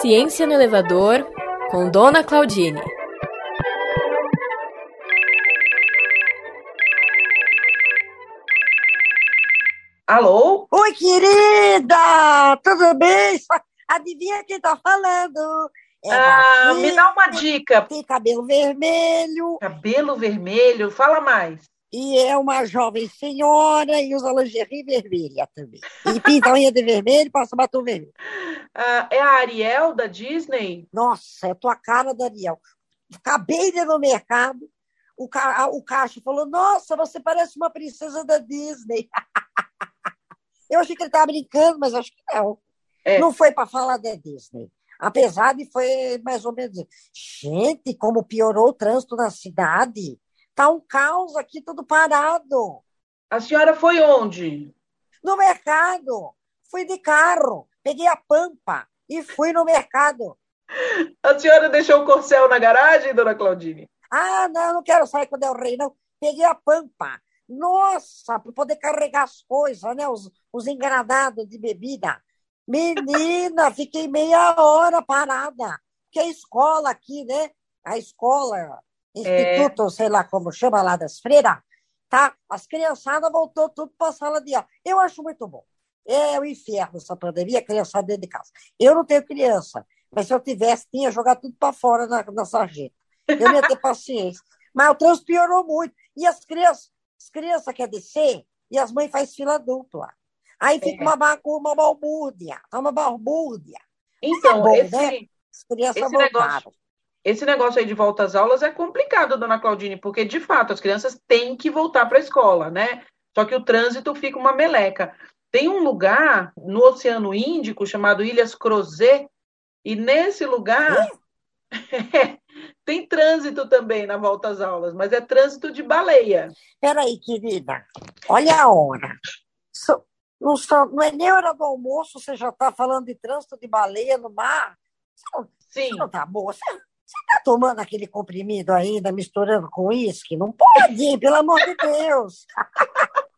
Ciência no Elevador, com Dona Claudine. Alô? Oi, querida! Tudo bem? Adivinha quem tá falando? É ah, me dá uma dica. Tem cabelo vermelho. Cabelo vermelho? Fala mais. E é uma jovem senhora e usa lingerie vermelha também. E pinta a unha de vermelho e passa batom vermelho. Ah, é a Ariel da Disney? Nossa, é a tua cara da Ariel. Acabei de ir no mercado, o, ca... o caixa falou: Nossa, você parece uma princesa da Disney. Eu achei que ele estava brincando, mas acho que não. É. Não foi para falar da Disney. Apesar de foi mais ou menos. Gente, como piorou o trânsito na cidade. Tá um caos aqui, tudo parado. A senhora foi onde? No mercado. Fui de carro. Peguei a pampa e fui no mercado. A senhora deixou o corcel na garagem, dona Claudine? Ah, não, não quero sair quando eu rei, não. Peguei a pampa. Nossa, para poder carregar as coisas, né? Os, os engradados de bebida. Menina, fiquei meia hora parada. Porque a escola aqui, né? A escola, instituto, é. sei lá como chama lá das freiras, tá? As criançadas voltou tudo para a sala de aula. Eu acho muito bom. É o inferno essa pandemia, a criançada dentro de casa. Eu não tenho criança, mas se eu tivesse, tinha jogar tudo para fora na, na sarjeta. Eu não ia ter paciência. Mas o trânsito piorou muito. E as crianças, as crianças querem descer e as mães fazem fila dupla. Aí fica é. uma, uma balbúrdia, tá uma balbúrdia. Então, é bom, esse, né? As crianças esse negócio, esse negócio aí de volta às aulas é complicado, dona Claudine, porque, de fato, as crianças têm que voltar para a escola, né? Só que o trânsito fica uma meleca. Tem um lugar no Oceano Índico chamado Ilhas Crozet, e nesse lugar tem trânsito também na volta às aulas, mas é trânsito de baleia. Peraí, querida, olha a hora. Não, não é nem hora do almoço, você já está falando de trânsito de baleia no mar? Você não, Sim. Você não tá boa. Você, está tomando aquele comprimido ainda, misturando com uísque? Não pode, pelo amor de Deus.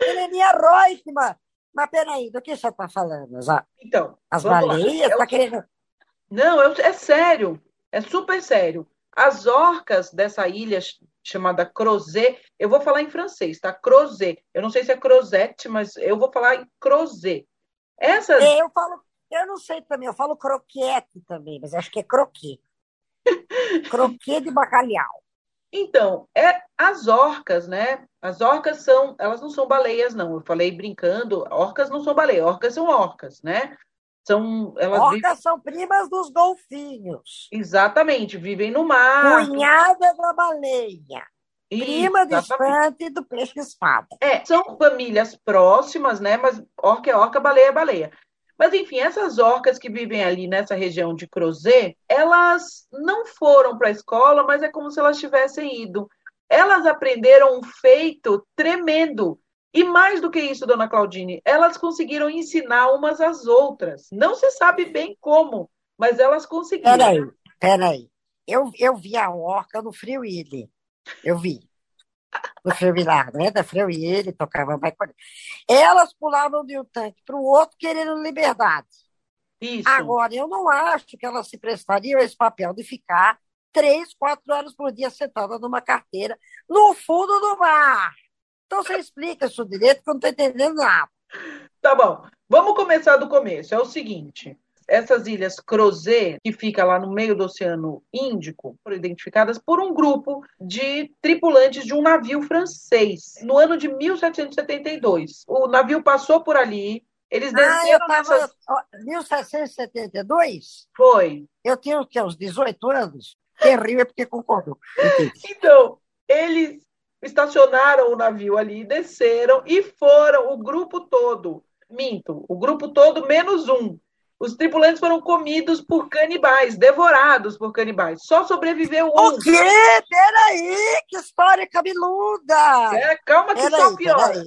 Heleninha Reutemann. Mas peraí, do que você está falando? As, então, as baleias? Está querendo... Não, é sério. É super sério. As orcas dessa ilha chamada Crozet, eu vou falar em francês, tá? Crozet. Eu não sei se é Crozet, mas eu vou falar em Crozet. Essas... É, eu falo, eu não sei também, eu falo croquete também, mas acho que é croquet. Croquet de bacalhau. Então, é as orcas, né? As orcas são, elas não são baleias, não. Eu falei brincando, orcas não são baleias, orcas são orcas, né? São, elas Orcas vivem... são primas dos golfinhos. Exatamente, vivem no mar. Cunhada da baleia. Prima distante do peixe-espada. É, são famílias próximas, né? Mas orca é orca, baleia é baleia. Mas, enfim, essas orcas que vivem ali nessa região de Crozet, elas não foram para a escola, mas é como se elas tivessem ido. Elas aprenderam um feito tremendo e mais do que isso, dona Claudine, elas conseguiram ensinar umas às outras. Não se sabe bem como, mas elas conseguiram. Peraí, peraí. Eu, eu vi a orca no Frio Ilha. Eu vi. No Frio lá, né? Da Frio Ilha, tocava mais. Elas pulavam de um tanque para o outro querendo liberdade. Isso. Agora, eu não acho que elas se prestariam a esse papel de ficar três, quatro horas por dia sentada numa carteira no fundo do mar. Então você explica isso direito, que eu não estou entendendo nada. Tá bom. Vamos começar do começo. É o seguinte: essas ilhas Crozet, que fica lá no meio do Oceano Índico, foram identificadas por um grupo de tripulantes de um navio francês, no ano de 1772. O navio passou por ali, eles desceram ah, eu nessas... 1772? Foi. Eu tinha o quê? Uns 18 anos? Quem riu é porque concordou. Então, eles estacionaram o navio ali, desceram e foram, o grupo todo, minto, o grupo todo menos um. Os tripulantes foram comidos por canibais, devorados por canibais. Só sobreviveu um. O quê? Peraí, que história cabeluda! É, calma que só piora.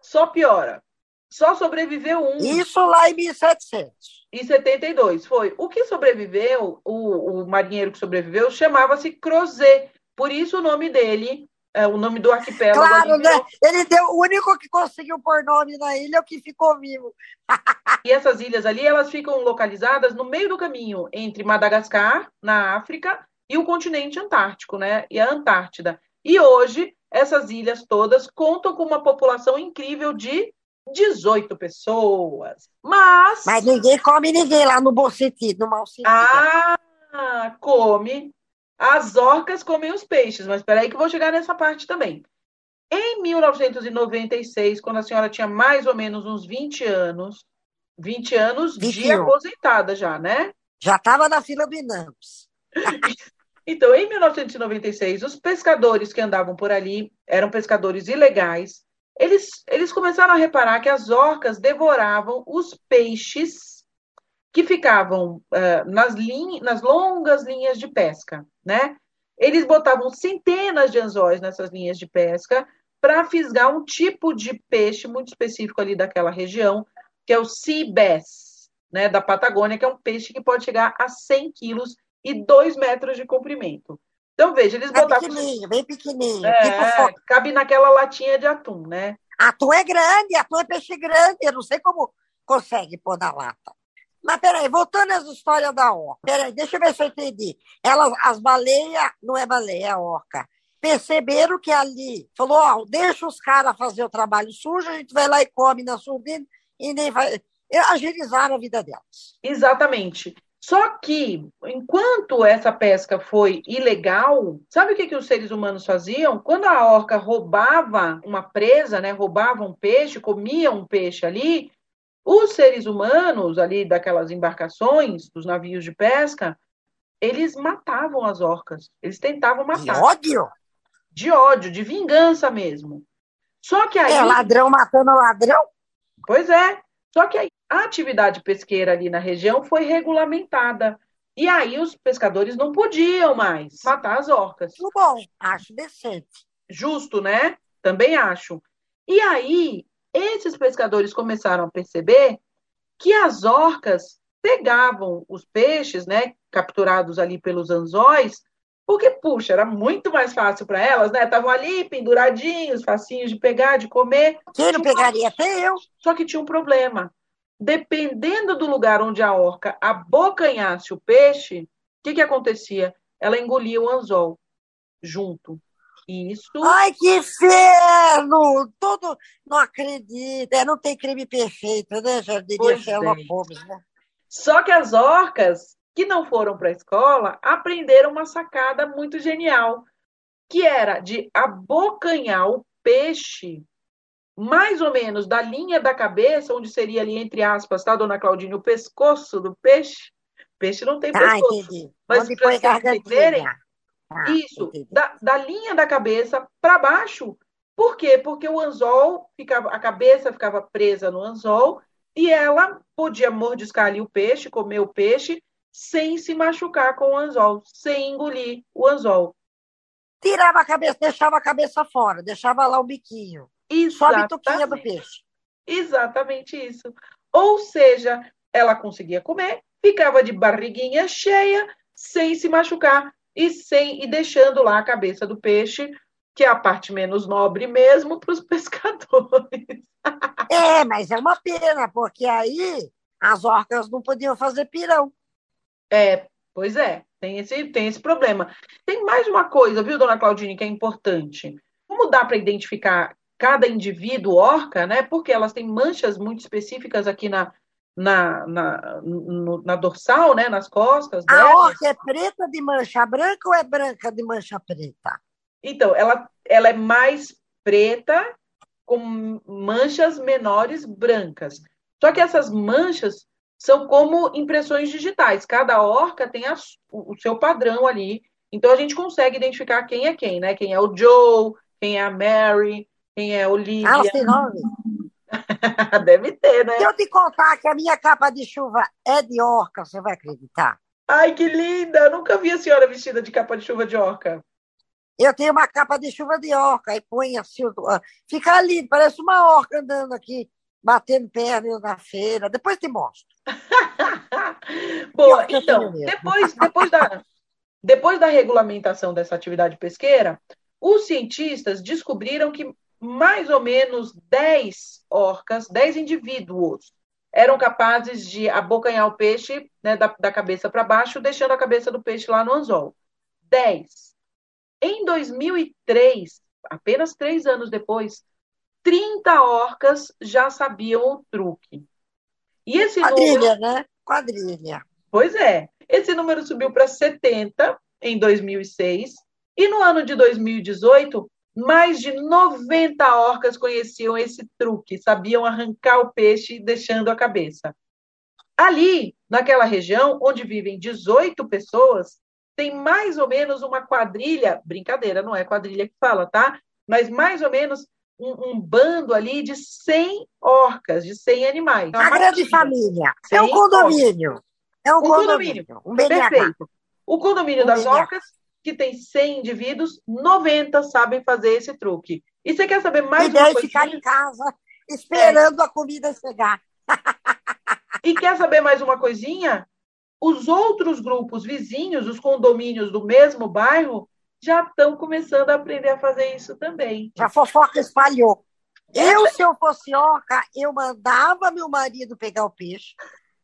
Só piora. Só sobreviveu um. Isso lá em 1700. Em 72, foi. O que sobreviveu, o, o marinheiro que sobreviveu, chamava-se Crozet. Por isso o nome dele é, o nome do arquipélago. Claro, né? Ele deu o único que conseguiu pôr nome na ilha é o que ficou vivo. E essas ilhas ali, elas ficam localizadas no meio do caminho entre Madagascar, na África, e o continente antártico, né? E a Antártida. E hoje, essas ilhas todas contam com uma população incrível de 18 pessoas. Mas. Mas ninguém come ninguém lá no bom sentido, no mau sentido. Ah, come. As orcas comem os peixes, mas espera aí que eu vou chegar nessa parte também. Em 1996, quando a senhora tinha mais ou menos uns 20 anos, 20 anos 21. de aposentada já, né? Já estava na fila do Inampes. então, em 1996, os pescadores que andavam por ali eram pescadores ilegais. Eles, eles começaram a reparar que as orcas devoravam os peixes que ficavam uh, nas, linha, nas longas linhas de pesca, né? Eles botavam centenas de anzóis nessas linhas de pesca para fisgar um tipo de peixe muito específico ali daquela região, que é o sea bass, né, da Patagônia, que é um peixe que pode chegar a 100 quilos e 2 metros de comprimento. Então, veja, eles é botavam... pequenininho, bem pequenininho. É, tipo... cabe naquela latinha de atum, né? Atum é grande, atum é peixe grande, eu não sei como consegue pôr na lata. Mas peraí, voltando às histórias da orca. Peraí, deixa eu ver se eu entendi. Elas, as baleias, não é baleia, é orca. Perceberam que ali, falou, ó, deixa os caras fazer o trabalho sujo, a gente vai lá e come na surdina e nem vai. Agilizaram a vida delas. Exatamente. Só que, enquanto essa pesca foi ilegal, sabe o que, que os seres humanos faziam? Quando a orca roubava uma presa, né, roubava um peixe, comia um peixe ali, os seres humanos ali daquelas embarcações, dos navios de pesca, eles matavam as orcas. Eles tentavam matar. De ódio? De ódio, de vingança mesmo. Só que aí. É ladrão matando ladrão? Pois é. Só que aí, a atividade pesqueira ali na região foi regulamentada. E aí os pescadores não podiam mais matar as orcas. Bom, acho decente. Justo, né? Também acho. E aí, esses pescadores começaram a perceber que as orcas pegavam os peixes, né, capturados ali pelos anzóis, porque, puxa, era muito mais fácil para elas, né? Estavam ali penduradinhos, facinhos de pegar, de comer. Quem não pegaria? Até eu. Só que tinha um problema. Dependendo do lugar onde a orca abocanhasse o peixe, o que, que acontecia? Ela engolia o anzol junto. Isso. Ai, que inferno! Tudo. Não acredito. É, não tem crime perfeito, né, Jardim Sherlock é. Holmes, né? Só que as orcas que não foram para a escola aprenderam uma sacada muito genial, que era de abocanhar o peixe mais ou menos da linha da cabeça, onde seria ali, entre aspas, tá, dona Claudine, o pescoço do peixe. Peixe não tem ah, pescoço. Entendi. Mas para vocês entenderem, ah, isso, da, da linha da cabeça para baixo. Por quê? Porque o anzol ficava, a cabeça ficava presa no anzol e ela podia mordiscar ali o peixe, comer o peixe, sem se machucar com o anzol, sem engolir o anzol. Tirava a cabeça, deixava a cabeça fora, deixava lá o biquinho. Só a bituquinha do peixe. Exatamente isso. Ou seja, ela conseguia comer, ficava de barriguinha cheia, sem se machucar e sem e deixando lá a cabeça do peixe, que é a parte menos nobre mesmo para os pescadores. É, mas é uma pena, porque aí as orcas não podiam fazer pirão. É, pois é, tem esse, tem esse problema. Tem mais uma coisa, viu, dona Claudine, que é importante. Como dá para identificar cada indivíduo orca, né? Porque elas têm manchas muito específicas aqui na, na, na, no, na dorsal, né? Nas costas. A orca é preta de mancha branca ou é branca de mancha preta? Então, ela, ela é mais preta com manchas menores brancas. Só que essas manchas são como impressões digitais. Cada orca tem a, o, o seu padrão ali. Então a gente consegue identificar quem é quem, né? Quem é o Joe, quem é a Mary, quem é a Olivia. Ah? Deve ter, né? Se eu te contar que a minha capa de chuva é de orca, você vai acreditar? Ai, que linda! Eu nunca vi a senhora vestida de capa de chuva de orca. Eu tenho uma capa de chuva de orca e põe assim, fica lindo, parece uma orca andando aqui batendo perna na feira. Depois te mostro. Boa, então, depois, depois, da, depois da regulamentação dessa atividade pesqueira, os cientistas descobriram que mais ou menos 10 orcas, 10 indivíduos, eram capazes de abocanhar o peixe né, da, da cabeça para baixo, deixando a cabeça do peixe lá no anzol. 10. Em 2003, apenas três anos depois, 30 orcas já sabiam o truque. E esse Quadrilha, número... né? Quadrilha. Pois é. Esse número subiu para 70 em 2006 e no ano de 2018 mais de 90 orcas conheciam esse truque, sabiam arrancar o peixe deixando a cabeça. Ali, naquela região onde vivem 18 pessoas, tem mais ou menos uma quadrilha, brincadeira, não é quadrilha que fala, tá? Mas mais ou menos um, um bando ali de 100 orcas, de 100 animais. A grande família. É um condomínio. Orcas. É um, um condomínio. condomínio. Um Perfeito. O condomínio um das BNH. orcas, que tem 100 indivíduos, 90 sabem fazer esse truque. E você quer saber mais e uma coisa? ficar em casa esperando é. a comida chegar. e quer saber mais uma coisinha? Os outros grupos vizinhos, os condomínios do mesmo bairro, já estão começando a aprender a fazer isso também. A fofoca espalhou. Eu, se eu fosse orca, eu mandava meu marido pegar o peixe,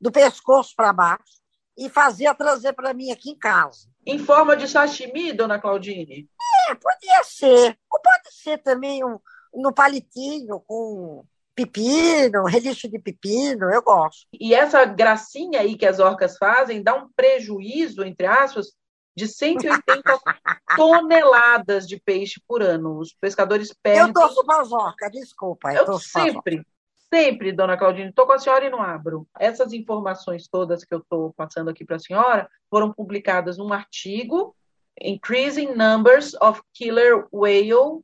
do pescoço para baixo, e fazia trazer para mim aqui em casa. Em forma de sashimi, dona Claudine? É, podia ser. Ou pode ser também um, no palitinho, com pepino, relixo de pepino, eu gosto. E essa gracinha aí que as orcas fazem dá um prejuízo, entre aspas, de 180 toneladas de peixe por ano. Os pescadores perdem. Eu torço para as orcas, desculpa. Eu, eu sempre, sempre, dona Claudine, estou com a senhora e não abro. Essas informações todas que eu estou passando aqui para a senhora foram publicadas num artigo Increasing Numbers of Killer Whale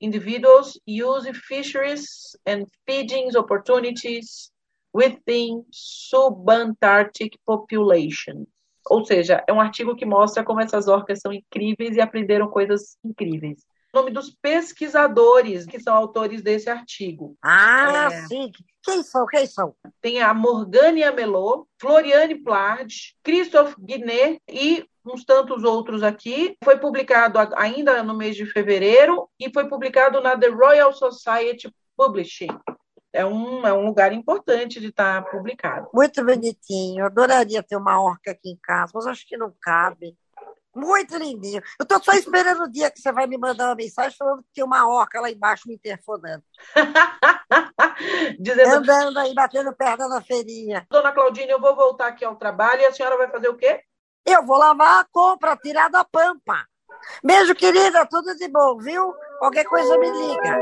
individuals use fisheries and feeding opportunities within subantarctic populations. Ou seja, é um artigo que mostra como essas orcas são incríveis e aprenderam coisas incríveis. Nome dos pesquisadores que são autores desse artigo. Ah, é... sim. Quem são? Quem são? Tem a Morgane Amelot, Floriane Plard, Christophe Guinet e uns tantos outros aqui. Foi publicado ainda no mês de fevereiro e foi publicado na The Royal Society Publishing. É um, é um lugar importante de estar publicado. Muito bonitinho. Eu adoraria ter uma orca aqui em casa, mas acho que não cabe. Muito lindinho. Eu estou só esperando o dia que você vai me mandar uma mensagem falando que tem uma orca lá embaixo me interfonando. Dizendo... Andando aí, batendo perna na feirinha. Dona Claudine, eu vou voltar aqui ao trabalho e a senhora vai fazer o quê? Eu vou lavar a compra, tirar da pampa. Beijo, querida, tudo de bom, viu? Qualquer coisa me liga.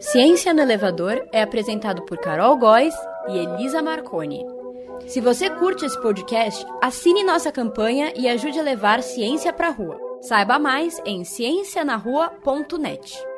Ciência no Elevador é apresentado por Carol Góes e Elisa Marconi. Se você curte esse podcast, assine nossa campanha e ajude a levar ciência para rua. Saiba mais em ciencianarrua.net.